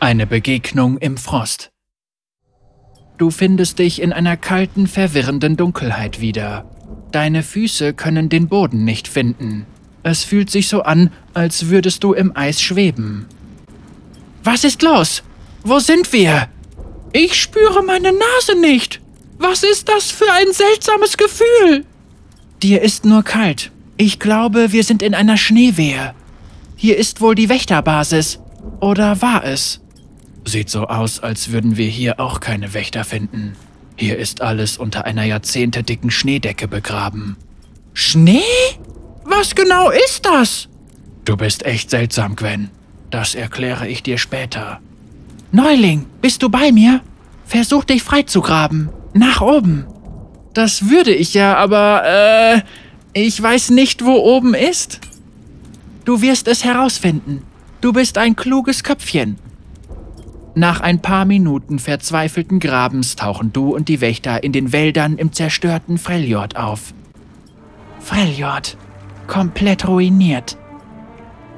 Eine Begegnung im Frost. Du findest dich in einer kalten, verwirrenden Dunkelheit wieder. Deine Füße können den Boden nicht finden. Es fühlt sich so an, als würdest du im Eis schweben. Was ist los? Wo sind wir? Ich spüre meine Nase nicht. Was ist das für ein seltsames Gefühl? Dir ist nur kalt. Ich glaube, wir sind in einer Schneewehe. Hier ist wohl die Wächterbasis. Oder war es? Sieht so aus, als würden wir hier auch keine Wächter finden. Hier ist alles unter einer jahrzehntedicken Schneedecke begraben. Schnee? Was genau ist das? Du bist echt seltsam, Gwen. Das erkläre ich dir später. Neuling, bist du bei mir? Versuch dich freizugraben. Nach oben. Das würde ich ja, aber äh, ich weiß nicht, wo oben ist. Du wirst es herausfinden. Du bist ein kluges Köpfchen. Nach ein paar Minuten verzweifelten Grabens tauchen du und die Wächter in den Wäldern im zerstörten Freljord auf. Freljord. Komplett ruiniert.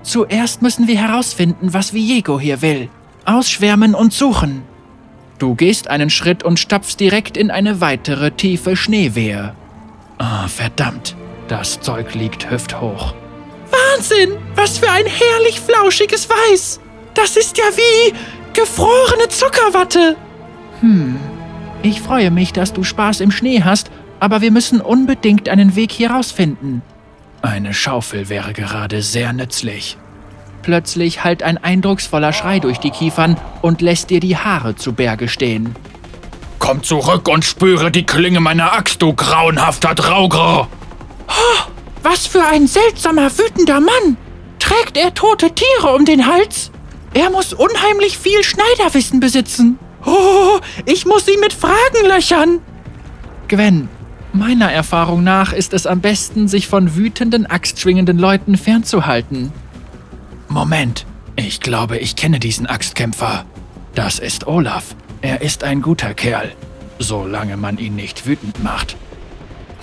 Zuerst müssen wir herausfinden, was Viego hier will. Ausschwärmen und suchen. Du gehst einen Schritt und stapfst direkt in eine weitere tiefe Schneewehe. Ah, verdammt. Das Zeug liegt hüfthoch. Wahnsinn! Was für ein herrlich flauschiges Weiß! Das ist ja wie Gefrorene Zuckerwatte! Hm, ich freue mich, dass du Spaß im Schnee hast, aber wir müssen unbedingt einen Weg hier rausfinden. Eine Schaufel wäre gerade sehr nützlich. Plötzlich hallt ein eindrucksvoller Schrei durch die Kiefern und lässt dir die Haare zu Berge stehen. Komm zurück und spüre die Klinge meiner Axt, du grauenhafter Draugr! Oh, was für ein seltsamer, wütender Mann! Trägt er tote Tiere um den Hals? Er muss unheimlich viel Schneiderwissen besitzen. Oh, ich muss ihn mit Fragen löchern. Gwen, meiner Erfahrung nach ist es am besten, sich von wütenden, axtschwingenden Leuten fernzuhalten. Moment, ich glaube, ich kenne diesen Axtkämpfer. Das ist Olaf. Er ist ein guter Kerl, solange man ihn nicht wütend macht.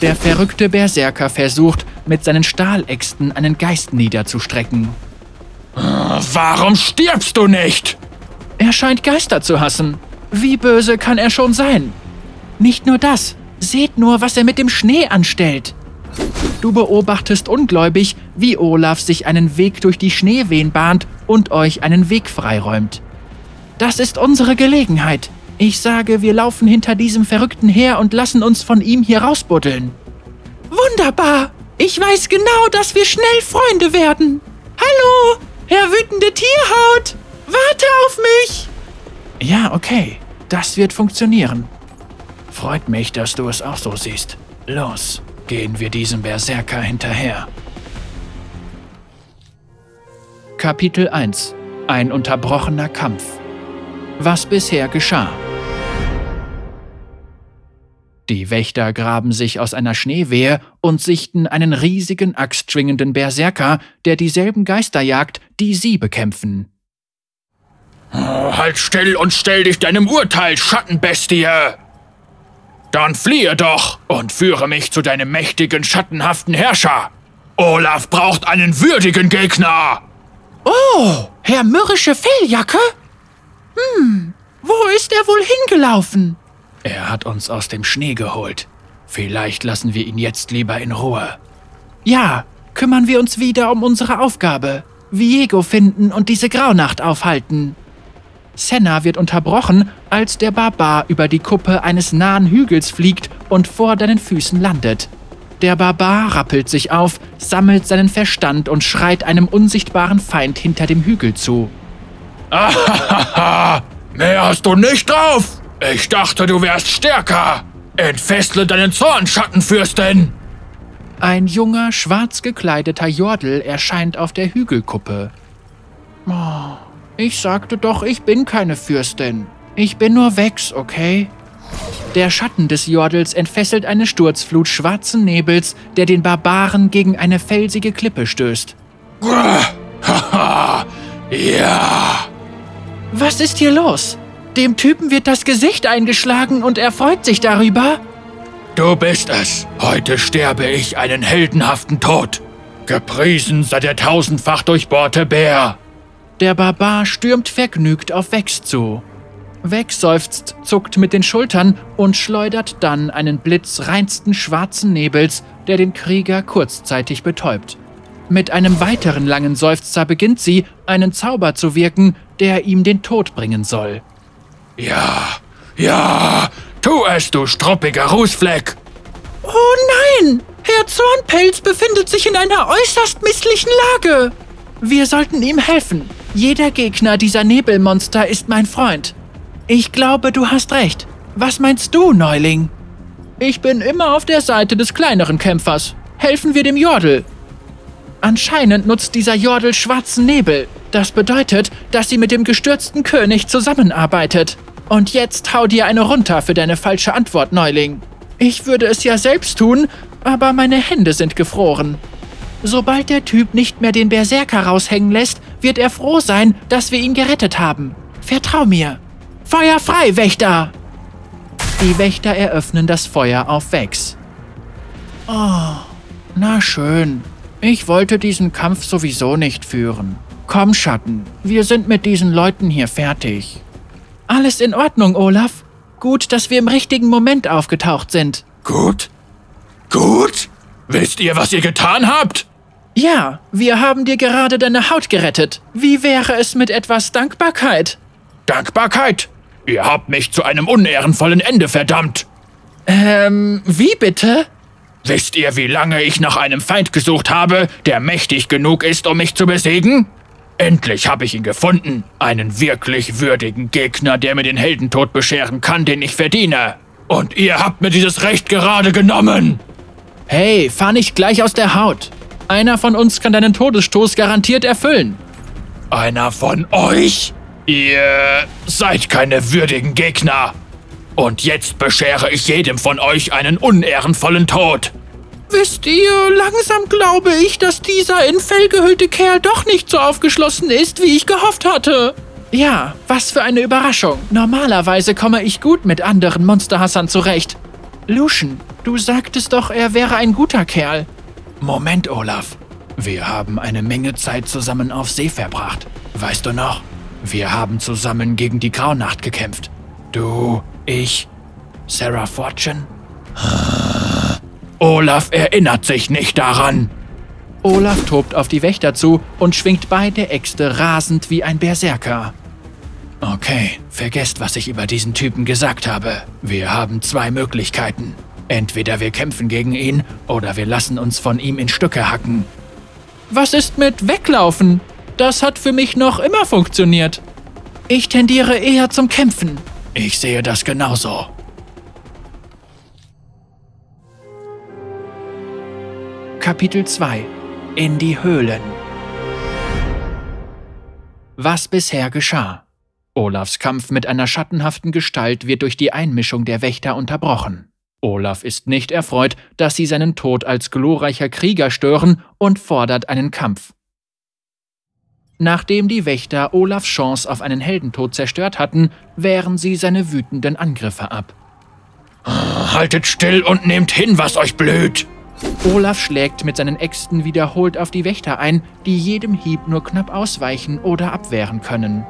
Der verrückte Berserker versucht, mit seinen Stahläxten einen Geist niederzustrecken. Warum stirbst du nicht? Er scheint Geister zu hassen. Wie böse kann er schon sein? Nicht nur das. Seht nur, was er mit dem Schnee anstellt. Du beobachtest ungläubig, wie Olaf sich einen Weg durch die Schneewehen bahnt und euch einen Weg freiräumt. Das ist unsere Gelegenheit. Ich sage, wir laufen hinter diesem Verrückten her und lassen uns von ihm hier rausbuddeln. Wunderbar! Ich weiß genau, dass wir schnell Freunde werden. Hallo, Herr wütende Tierhaut! Warte auf mich! Ja, okay. Das wird funktionieren. Freut mich, dass du es auch so siehst. Los, gehen wir diesem Berserker hinterher. Kapitel 1 Ein unterbrochener Kampf Was bisher geschah die Wächter graben sich aus einer Schneewehe und sichten einen riesigen axtschwingenden Berserker, der dieselben Geister jagt, die sie bekämpfen. Halt still und stell dich deinem Urteil, Schattenbestie! Dann fliehe doch und führe mich zu deinem mächtigen, schattenhaften Herrscher! Olaf braucht einen würdigen Gegner! Oh, Herr mürrische Felljacke? Hm, wo ist er wohl hingelaufen? Er hat uns aus dem Schnee geholt. Vielleicht lassen wir ihn jetzt lieber in Ruhe. Ja, kümmern wir uns wieder um unsere Aufgabe. Viego finden und diese Graunacht aufhalten. Senna wird unterbrochen, als der Barbar über die Kuppe eines nahen Hügels fliegt und vor deinen Füßen landet. Der Barbar rappelt sich auf, sammelt seinen Verstand und schreit einem unsichtbaren Feind hinter dem Hügel zu. Ahahaha! Mehr hast du nicht drauf! Ich dachte, du wärst stärker. Entfessle deinen Zorn, Schattenfürstin. Ein junger, schwarz gekleideter Jordel erscheint auf der Hügelkuppe. Oh, ich sagte doch, ich bin keine Fürstin. Ich bin nur Wex, okay? Der Schatten des Jordels entfesselt eine Sturzflut schwarzen Nebels, der den Barbaren gegen eine felsige Klippe stößt. Haha, ja. Was ist hier los? Dem Typen wird das Gesicht eingeschlagen und er freut sich darüber. Du bist es. Heute sterbe ich einen heldenhaften Tod. Gepriesen sei der tausendfach durchbohrte Bär. Der Barbar stürmt vergnügt auf Vex zu. Vex seufzt, zuckt mit den Schultern und schleudert dann einen Blitz reinsten schwarzen Nebels, der den Krieger kurzzeitig betäubt. Mit einem weiteren langen Seufzer beginnt sie, einen Zauber zu wirken, der ihm den Tod bringen soll. Ja, ja, tu es, du struppiger Rußfleck! Oh nein! Herr Zornpelz befindet sich in einer äußerst misslichen Lage. Wir sollten ihm helfen. Jeder Gegner dieser Nebelmonster ist mein Freund. Ich glaube, du hast recht. Was meinst du, Neuling? Ich bin immer auf der Seite des kleineren Kämpfers. Helfen wir dem Jordel. Anscheinend nutzt dieser Jordel schwarzen Nebel. Das bedeutet, dass sie mit dem gestürzten König zusammenarbeitet. Und jetzt hau dir eine runter für deine falsche Antwort, Neuling. Ich würde es ja selbst tun, aber meine Hände sind gefroren. Sobald der Typ nicht mehr den Berserker raushängen lässt, wird er froh sein, dass wir ihn gerettet haben. Vertrau mir. Feuer frei, Wächter! Die Wächter eröffnen das Feuer auf Vex. Oh, na schön. Ich wollte diesen Kampf sowieso nicht führen. Komm, Schatten, wir sind mit diesen Leuten hier fertig. Alles in Ordnung, Olaf. Gut, dass wir im richtigen Moment aufgetaucht sind. Gut? Gut? Wisst ihr, was ihr getan habt? Ja, wir haben dir gerade deine Haut gerettet. Wie wäre es mit etwas Dankbarkeit? Dankbarkeit? Ihr habt mich zu einem unehrenvollen Ende verdammt. Ähm, wie bitte? Wisst ihr, wie lange ich nach einem Feind gesucht habe, der mächtig genug ist, um mich zu besiegen? Endlich habe ich ihn gefunden. Einen wirklich würdigen Gegner, der mir den Heldentod bescheren kann, den ich verdiene. Und ihr habt mir dieses Recht gerade genommen. Hey, fahr nicht gleich aus der Haut. Einer von uns kann deinen Todesstoß garantiert erfüllen. Einer von euch? Ihr seid keine würdigen Gegner. Und jetzt beschere ich jedem von euch einen unehrenvollen Tod. Wisst ihr, langsam glaube ich, dass dieser in Fell gehüllte Kerl doch nicht so aufgeschlossen ist, wie ich gehofft hatte. Ja, was für eine Überraschung. Normalerweise komme ich gut mit anderen Monsterhassern zurecht. Lucian, du sagtest doch, er wäre ein guter Kerl. Moment, Olaf. Wir haben eine Menge Zeit zusammen auf See verbracht. Weißt du noch? Wir haben zusammen gegen die Graunacht gekämpft. Du, ich, Sarah Fortune. Olaf erinnert sich nicht daran. Olaf tobt auf die Wächter zu und schwingt beide Äxte rasend wie ein Berserker. Okay, vergesst, was ich über diesen Typen gesagt habe. Wir haben zwei Möglichkeiten. Entweder wir kämpfen gegen ihn oder wir lassen uns von ihm in Stücke hacken. Was ist mit Weglaufen? Das hat für mich noch immer funktioniert. Ich tendiere eher zum Kämpfen. Ich sehe das genauso. Kapitel 2 In die Höhlen Was bisher geschah Olafs Kampf mit einer schattenhaften Gestalt wird durch die Einmischung der Wächter unterbrochen. Olaf ist nicht erfreut, dass sie seinen Tod als glorreicher Krieger stören und fordert einen Kampf. Nachdem die Wächter Olafs Chance auf einen Heldentod zerstört hatten, wehren sie seine wütenden Angriffe ab. Haltet still und nehmt hin, was euch blüht! Olaf schlägt mit seinen Äxten wiederholt auf die Wächter ein, die jedem Hieb nur knapp ausweichen oder abwehren können.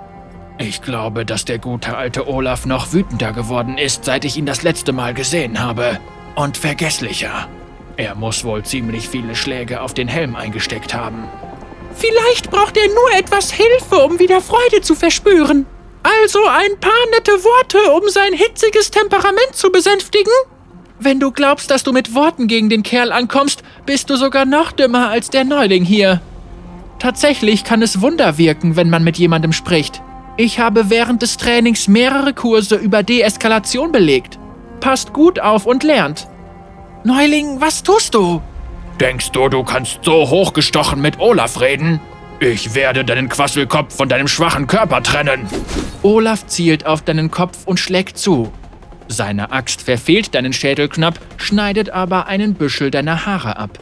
Ich glaube, dass der gute alte Olaf noch wütender geworden ist, seit ich ihn das letzte Mal gesehen habe. Und vergesslicher. Er muss wohl ziemlich viele Schläge auf den Helm eingesteckt haben. Vielleicht braucht er nur etwas Hilfe, um wieder Freude zu verspüren. Also ein paar nette Worte, um sein hitziges Temperament zu besänftigen? Wenn du glaubst, dass du mit Worten gegen den Kerl ankommst, bist du sogar noch dümmer als der Neuling hier. Tatsächlich kann es Wunder wirken, wenn man mit jemandem spricht. Ich habe während des Trainings mehrere Kurse über Deeskalation belegt. Passt gut auf und lernt. Neuling, was tust du? Denkst du, du kannst so hochgestochen mit Olaf reden? Ich werde deinen Quasselkopf von deinem schwachen Körper trennen. Olaf zielt auf deinen Kopf und schlägt zu. Seine Axt verfehlt deinen Schädel knapp, schneidet aber einen Büschel deiner Haare ab.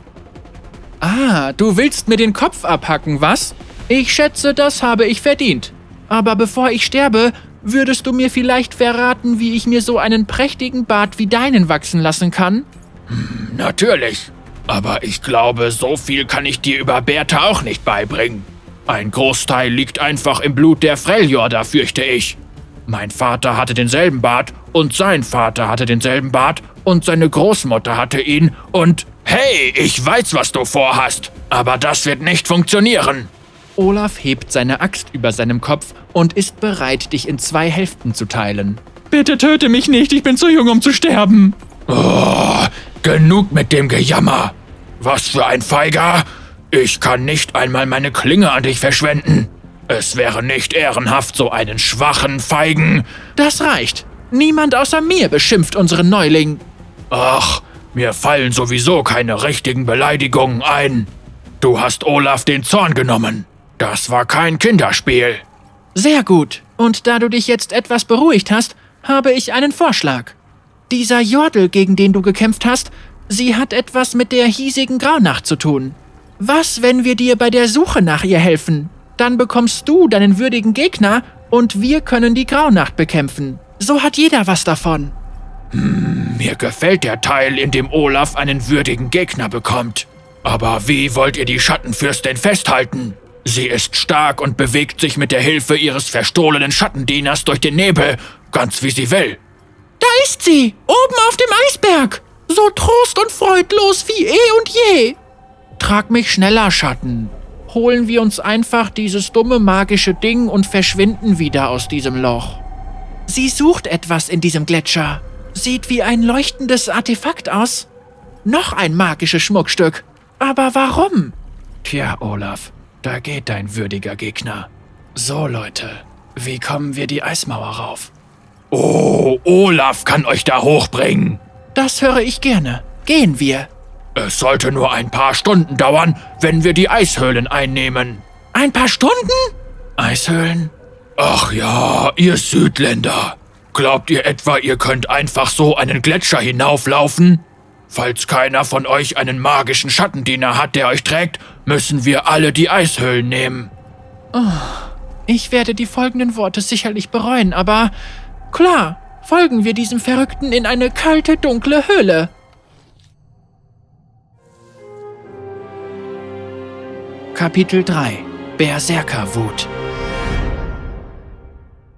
Ah, du willst mir den Kopf abhacken, was? Ich schätze, das habe ich verdient. Aber bevor ich sterbe, würdest du mir vielleicht verraten, wie ich mir so einen prächtigen Bart wie deinen wachsen lassen kann? Hm, natürlich. Aber ich glaube, so viel kann ich dir über Bertha auch nicht beibringen. Ein Großteil liegt einfach im Blut der Freljorda, fürchte ich. Mein Vater hatte denselben Bart und sein Vater hatte denselben Bart und seine Großmutter hatte ihn und hey, ich weiß, was du vorhast, aber das wird nicht funktionieren. Olaf hebt seine Axt über seinem Kopf und ist bereit, dich in zwei Hälften zu teilen. Bitte töte mich nicht, ich bin zu jung, um zu sterben. Oh, genug mit dem Gejammer. Was für ein Feiger. Ich kann nicht einmal meine Klinge an dich verschwenden. Es wäre nicht ehrenhaft, so einen schwachen Feigen. Das reicht. Niemand außer mir beschimpft unseren Neuling. Ach, mir fallen sowieso keine richtigen Beleidigungen ein. Du hast Olaf den Zorn genommen. Das war kein Kinderspiel. Sehr gut. Und da du dich jetzt etwas beruhigt hast, habe ich einen Vorschlag. Dieser Jordel, gegen den du gekämpft hast, sie hat etwas mit der hiesigen Graunacht zu tun. Was, wenn wir dir bei der Suche nach ihr helfen? Dann bekommst du deinen würdigen Gegner und wir können die Graunacht bekämpfen. So hat jeder was davon. Hm, mir gefällt der Teil, in dem Olaf einen würdigen Gegner bekommt. Aber wie wollt ihr die Schattenfürstin festhalten? Sie ist stark und bewegt sich mit der Hilfe ihres verstohlenen Schattendieners durch den Nebel, ganz wie sie will. Da ist sie, oben auf dem Eisberg. So trost und freudlos wie eh und je. Trag mich schneller, Schatten holen wir uns einfach dieses dumme magische Ding und verschwinden wieder aus diesem Loch. Sie sucht etwas in diesem Gletscher. Sieht wie ein leuchtendes Artefakt aus. Noch ein magisches Schmuckstück. Aber warum? Tja, Olaf, da geht dein würdiger Gegner. So, Leute, wie kommen wir die Eismauer rauf? Oh, Olaf kann euch da hochbringen. Das höre ich gerne. Gehen wir. Es sollte nur ein paar Stunden dauern, wenn wir die Eishöhlen einnehmen. Ein paar Stunden? Eishöhlen? Ach ja, ihr Südländer. Glaubt ihr etwa, ihr könnt einfach so einen Gletscher hinauflaufen? Falls keiner von euch einen magischen Schattendiener hat, der euch trägt, müssen wir alle die Eishöhlen nehmen. Oh, ich werde die folgenden Worte sicherlich bereuen, aber klar, folgen wir diesem Verrückten in eine kalte, dunkle Höhle. Kapitel 3 Berserkerwut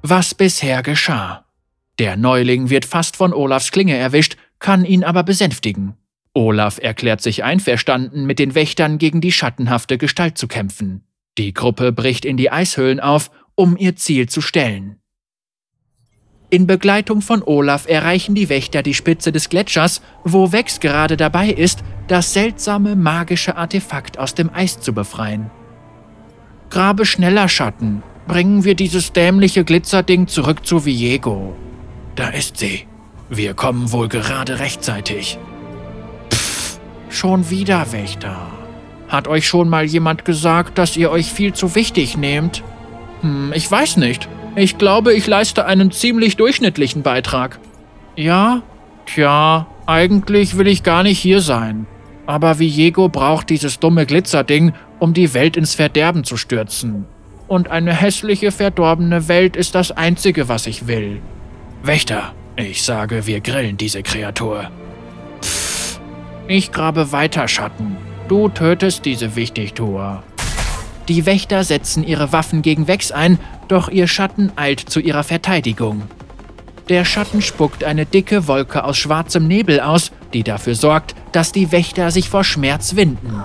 Was bisher geschah. Der Neuling wird fast von Olafs Klinge erwischt, kann ihn aber besänftigen. Olaf erklärt sich einverstanden, mit den Wächtern gegen die schattenhafte Gestalt zu kämpfen. Die Gruppe bricht in die Eishöhlen auf, um ihr Ziel zu stellen. In Begleitung von Olaf erreichen die Wächter die Spitze des Gletschers, wo Wex gerade dabei ist, das seltsame magische Artefakt aus dem Eis zu befreien. Grabe schneller, Schatten. Bringen wir dieses dämliche Glitzerding zurück zu Viego. Da ist sie. Wir kommen wohl gerade rechtzeitig. Pff, schon wieder Wächter. Hat euch schon mal jemand gesagt, dass ihr euch viel zu wichtig nehmt? Hm, ich weiß nicht. Ich glaube, ich leiste einen ziemlich durchschnittlichen Beitrag. Ja? Tja, eigentlich will ich gar nicht hier sein. Aber Viego braucht dieses dumme Glitzerding, um die Welt ins Verderben zu stürzen. Und eine hässliche, verdorbene Welt ist das Einzige, was ich will. Wächter, ich sage, wir grillen diese Kreatur. Pff, ich grabe weiter, Schatten. Du tötest diese Wichtigtuer. Die Wächter setzen ihre Waffen gegen Wex ein, doch ihr Schatten eilt zu ihrer Verteidigung. Der Schatten spuckt eine dicke Wolke aus schwarzem Nebel aus, die dafür sorgt, dass die Wächter sich vor Schmerz winden.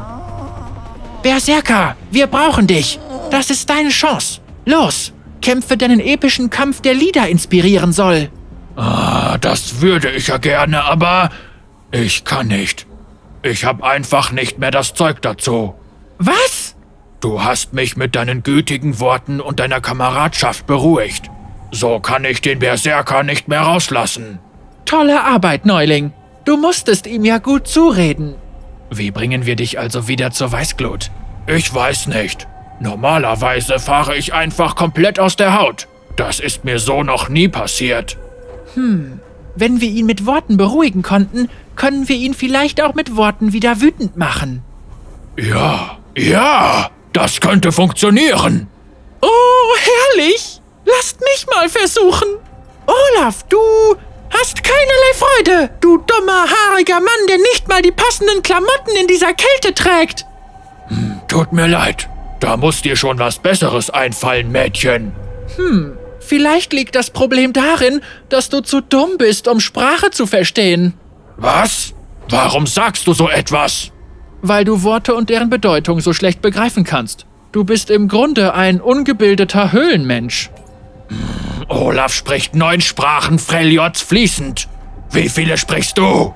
Berserker, wir brauchen dich! Das ist deine Chance! Los, kämpfe deinen epischen Kampf, der Lieder inspirieren soll! Ah, das würde ich ja gerne, aber ich kann nicht. Ich habe einfach nicht mehr das Zeug dazu. Was? Du hast mich mit deinen gütigen Worten und deiner Kameradschaft beruhigt. So kann ich den Berserker nicht mehr rauslassen. Tolle Arbeit, Neuling. Du musstest ihm ja gut zureden. Wie bringen wir dich also wieder zur Weißglut? Ich weiß nicht. Normalerweise fahre ich einfach komplett aus der Haut. Das ist mir so noch nie passiert. Hm, wenn wir ihn mit Worten beruhigen konnten, können wir ihn vielleicht auch mit Worten wieder wütend machen. Ja, ja. Das könnte funktionieren. Oh, herrlich! Lasst mich mal versuchen. Olaf, du Freude, du dummer, haariger Mann, der nicht mal die passenden Klamotten in dieser Kälte trägt. Hm, tut mir leid. Da muss dir schon was Besseres einfallen, Mädchen. Hm, vielleicht liegt das Problem darin, dass du zu dumm bist, um Sprache zu verstehen. Was? Warum sagst du so etwas? Weil du Worte und deren Bedeutung so schlecht begreifen kannst. Du bist im Grunde ein ungebildeter Höhlenmensch. Olaf spricht neun Sprachen Freljots fließend. Wie viele sprichst du?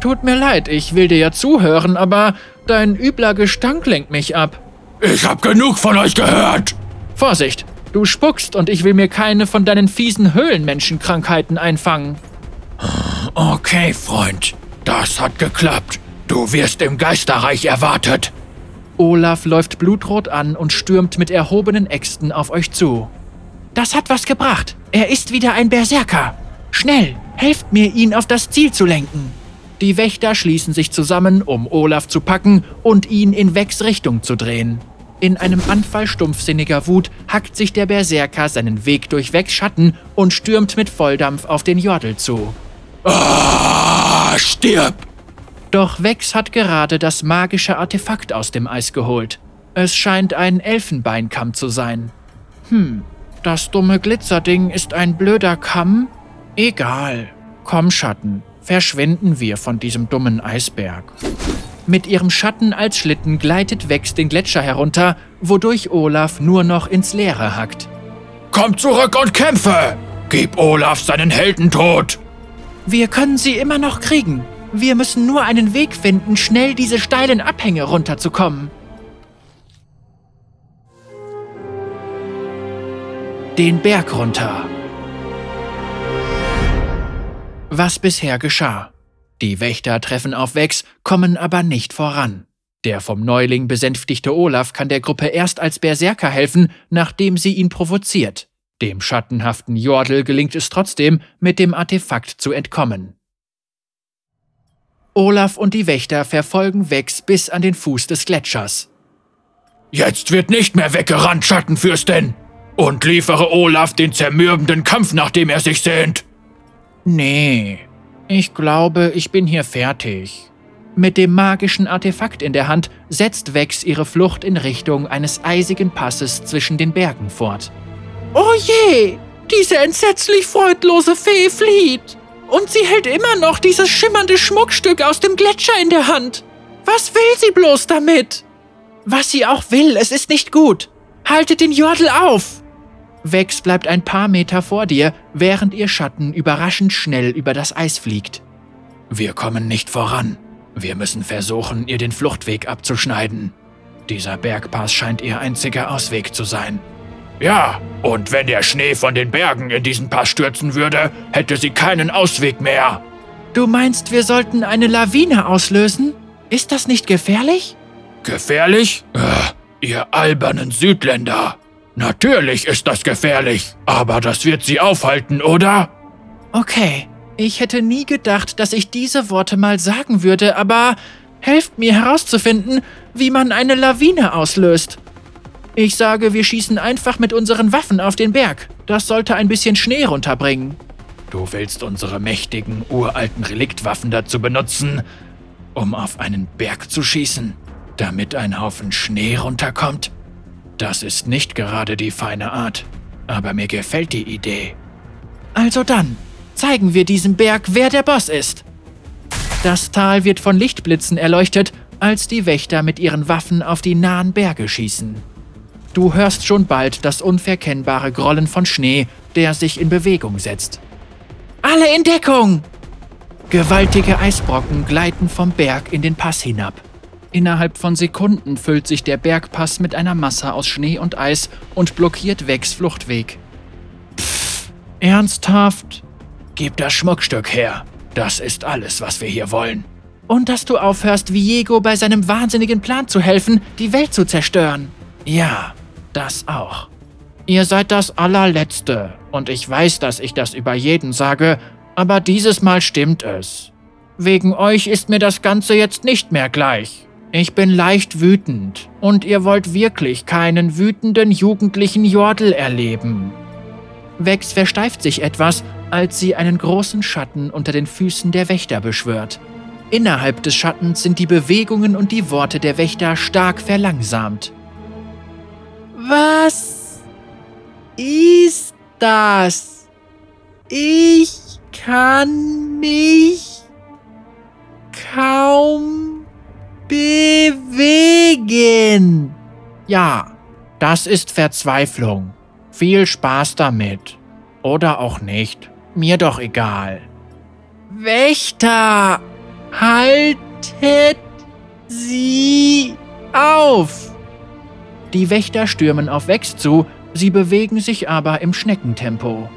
Tut mir leid, ich will dir ja zuhören, aber dein übler Gestank lenkt mich ab. Ich hab genug von euch gehört. Vorsicht, du spuckst und ich will mir keine von deinen fiesen Höhlenmenschenkrankheiten einfangen. Okay, Freund, das hat geklappt. Du wirst im Geisterreich erwartet. Olaf läuft blutrot an und stürmt mit erhobenen Äxten auf euch zu. Das hat was gebracht. Er ist wieder ein Berserker. Schnell, helft mir, ihn auf das Ziel zu lenken. Die Wächter schließen sich zusammen, um Olaf zu packen und ihn in Wex Richtung zu drehen. In einem Anfall stumpfsinniger Wut hackt sich der Berserker seinen Weg durch Wex Schatten und stürmt mit Volldampf auf den Jordel zu. Ah, stirb! Doch Wex hat gerade das magische Artefakt aus dem Eis geholt. Es scheint ein Elfenbeinkamm zu sein. Hm, das dumme Glitzerding ist ein blöder Kamm? Egal. Komm, Schatten, verschwinden wir von diesem dummen Eisberg. Mit ihrem Schatten als Schlitten gleitet Wex den Gletscher herunter, wodurch Olaf nur noch ins Leere hackt. Komm zurück und kämpfe! Gib Olaf seinen Heldentod! Wir können sie immer noch kriegen. Wir müssen nur einen Weg finden, schnell diese steilen Abhänge runterzukommen. Den Berg runter. Was bisher geschah. Die Wächter treffen auf Wex, kommen aber nicht voran. Der vom Neuling besänftigte Olaf kann der Gruppe erst als Berserker helfen, nachdem sie ihn provoziert. Dem schattenhaften Jordel gelingt es trotzdem, mit dem Artefakt zu entkommen. Olaf und die Wächter verfolgen Wex bis an den Fuß des Gletschers. Jetzt wird nicht mehr weggerannt, Schattenfürstin! Und liefere Olaf den zermürbenden Kampf, nach dem er sich sehnt! Nee, ich glaube, ich bin hier fertig. Mit dem magischen Artefakt in der Hand setzt Wex ihre Flucht in Richtung eines eisigen Passes zwischen den Bergen fort. Oh je! Diese entsetzlich freudlose Fee flieht! Und sie hält immer noch dieses schimmernde Schmuckstück aus dem Gletscher in der Hand. Was will sie bloß damit? Was sie auch will, es ist nicht gut. Haltet den Jordel auf! Wex bleibt ein paar Meter vor dir, während ihr Schatten überraschend schnell über das Eis fliegt. Wir kommen nicht voran. Wir müssen versuchen, ihr den Fluchtweg abzuschneiden. Dieser Bergpass scheint ihr einziger Ausweg zu sein. Ja, und wenn der Schnee von den Bergen in diesen Pass stürzen würde, hätte sie keinen Ausweg mehr. Du meinst, wir sollten eine Lawine auslösen? Ist das nicht gefährlich? Gefährlich? Äh, ihr albernen Südländer. Natürlich ist das gefährlich, aber das wird sie aufhalten, oder? Okay, ich hätte nie gedacht, dass ich diese Worte mal sagen würde, aber helft mir herauszufinden, wie man eine Lawine auslöst. Ich sage, wir schießen einfach mit unseren Waffen auf den Berg. Das sollte ein bisschen Schnee runterbringen. Du willst unsere mächtigen, uralten Reliktwaffen dazu benutzen, um auf einen Berg zu schießen, damit ein Haufen Schnee runterkommt? Das ist nicht gerade die feine Art, aber mir gefällt die Idee. Also dann, zeigen wir diesem Berg, wer der Boss ist. Das Tal wird von Lichtblitzen erleuchtet, als die Wächter mit ihren Waffen auf die nahen Berge schießen. Du hörst schon bald das unverkennbare Grollen von Schnee, der sich in Bewegung setzt. Alle in Deckung! Gewaltige Eisbrocken gleiten vom Berg in den Pass hinab. Innerhalb von Sekunden füllt sich der Bergpass mit einer Masse aus Schnee und Eis und blockiert Wegs Fluchtweg. Pff, ernsthaft? Gib das Schmuckstück her. Das ist alles, was wir hier wollen. Und dass du aufhörst, Viego bei seinem wahnsinnigen Plan zu helfen, die Welt zu zerstören. Ja, das auch. Ihr seid das allerletzte, und ich weiß, dass ich das über jeden sage, aber dieses Mal stimmt es. Wegen euch ist mir das Ganze jetzt nicht mehr gleich. Ich bin leicht wütend, und ihr wollt wirklich keinen wütenden jugendlichen Jordel erleben. Wex versteift sich etwas, als sie einen großen Schatten unter den Füßen der Wächter beschwört. Innerhalb des Schattens sind die Bewegungen und die Worte der Wächter stark verlangsamt. Was ist das? Ich kann mich kaum bewegen. Ja, das ist Verzweiflung. Viel Spaß damit. Oder auch nicht. Mir doch egal. Wächter, haltet sie auf! Die Wächter stürmen auf Wex zu, sie bewegen sich aber im Schneckentempo.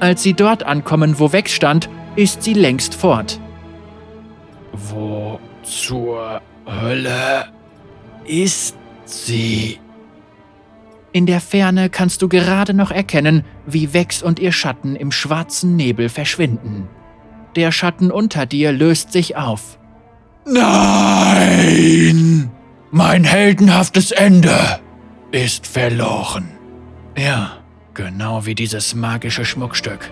Als sie dort ankommen, wo Wex stand, ist sie längst fort. Wo zur Hölle ist sie? In der Ferne kannst du gerade noch erkennen, wie Wex und ihr Schatten im schwarzen Nebel verschwinden. Der Schatten unter dir löst sich auf. Nein! Mein heldenhaftes Ende ist verloren. Ja, genau wie dieses magische Schmuckstück.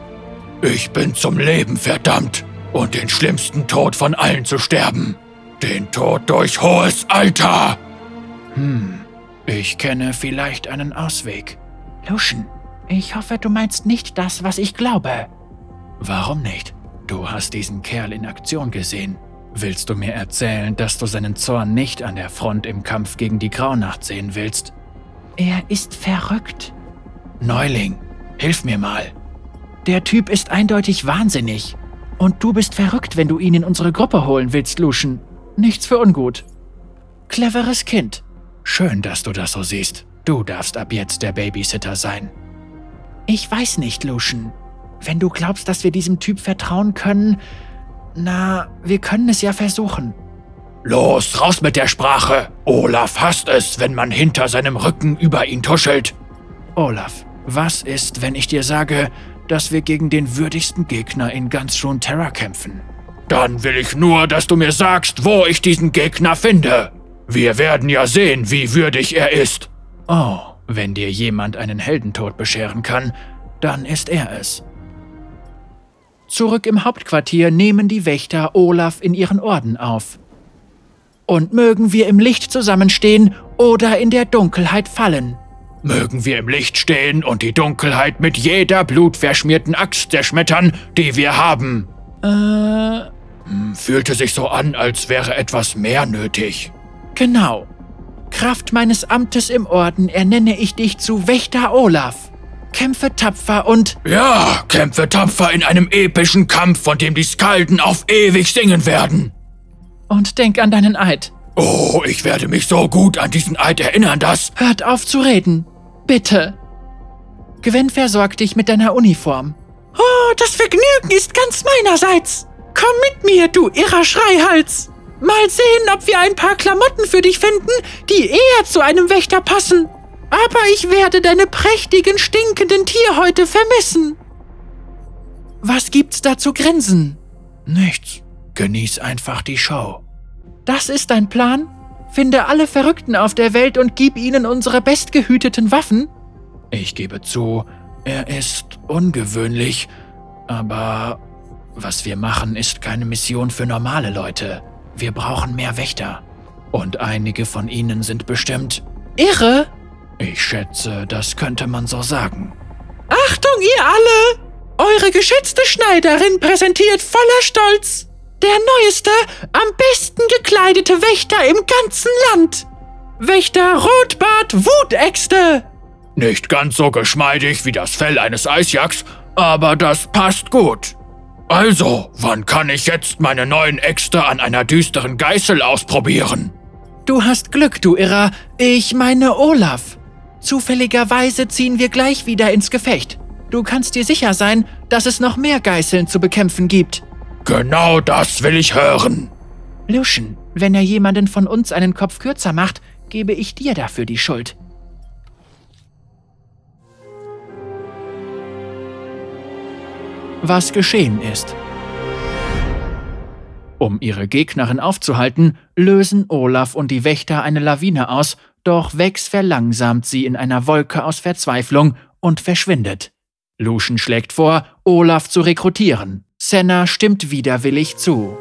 Ich bin zum Leben verdammt und den schlimmsten Tod von allen zu sterben. Den Tod durch hohes Alter. Hm, ich kenne vielleicht einen Ausweg. Luschen, ich hoffe, du meinst nicht das, was ich glaube. Warum nicht? Du hast diesen Kerl in Aktion gesehen. Willst du mir erzählen, dass du seinen Zorn nicht an der Front im Kampf gegen die Graunacht sehen willst? Er ist verrückt. Neuling, hilf mir mal. Der Typ ist eindeutig wahnsinnig. Und du bist verrückt, wenn du ihn in unsere Gruppe holen willst, Luschen. Nichts für ungut. Cleveres Kind. Schön, dass du das so siehst. Du darfst ab jetzt der Babysitter sein. Ich weiß nicht, Luschen. Wenn du glaubst, dass wir diesem Typ vertrauen können, na, wir können es ja versuchen. Los, raus mit der Sprache! Olaf hasst es, wenn man hinter seinem Rücken über ihn tuschelt. Olaf, was ist, wenn ich dir sage, dass wir gegen den würdigsten Gegner in ganz Terra kämpfen? Dann will ich nur, dass du mir sagst, wo ich diesen Gegner finde. Wir werden ja sehen, wie würdig er ist. Oh, wenn dir jemand einen Heldentod bescheren kann, dann ist er es. Zurück im Hauptquartier nehmen die Wächter Olaf in ihren Orden auf. Und mögen wir im Licht zusammenstehen oder in der Dunkelheit fallen. Mögen wir im Licht stehen und die Dunkelheit mit jeder blutverschmierten Axt zerschmettern, die wir haben. Äh. Fühlte sich so an, als wäre etwas mehr nötig. Genau. Kraft meines Amtes im Orden ernenne ich dich zu Wächter Olaf. Kämpfe tapfer und. Ja, kämpfe tapfer in einem epischen Kampf, von dem die Skalden auf ewig singen werden. Und denk an deinen Eid. Oh, ich werde mich so gut an diesen Eid erinnern, dass. Hört auf zu reden. Bitte. Gwen versorgt dich mit deiner Uniform. Oh, das Vergnügen ist ganz meinerseits. Komm mit mir, du irrer Schreihals. Mal sehen, ob wir ein paar Klamotten für dich finden, die eher zu einem Wächter passen. Aber ich werde deine prächtigen, stinkenden Tierhäute vermissen. Was gibt's da zu grinsen? Nichts. Genieß einfach die Show. Das ist dein Plan? Finde alle Verrückten auf der Welt und gib ihnen unsere bestgehüteten Waffen? Ich gebe zu, er ist ungewöhnlich, aber was wir machen, ist keine Mission für normale Leute. Wir brauchen mehr Wächter. Und einige von ihnen sind bestimmt irre. Ich schätze, das könnte man so sagen. Achtung, ihr alle! Eure geschätzte Schneiderin präsentiert voller Stolz der neueste, am besten gekleidete Wächter im ganzen Land. Wächter Rotbart Wutäxte. Nicht ganz so geschmeidig wie das Fell eines Eisjacks, aber das passt gut. Also, wann kann ich jetzt meine neuen Äxte an einer düsteren Geißel ausprobieren? Du hast Glück, du Irrer. Ich meine Olaf. Zufälligerweise ziehen wir gleich wieder ins Gefecht. Du kannst dir sicher sein, dass es noch mehr Geißeln zu bekämpfen gibt. Genau das will ich hören. Luschen, wenn er jemanden von uns einen Kopf kürzer macht, gebe ich dir dafür die Schuld. Was geschehen ist. Um ihre Gegnerin aufzuhalten, lösen Olaf und die Wächter eine Lawine aus doch Vex verlangsamt sie in einer Wolke aus Verzweiflung und verschwindet. Lucian schlägt vor, Olaf zu rekrutieren. Senna stimmt widerwillig zu.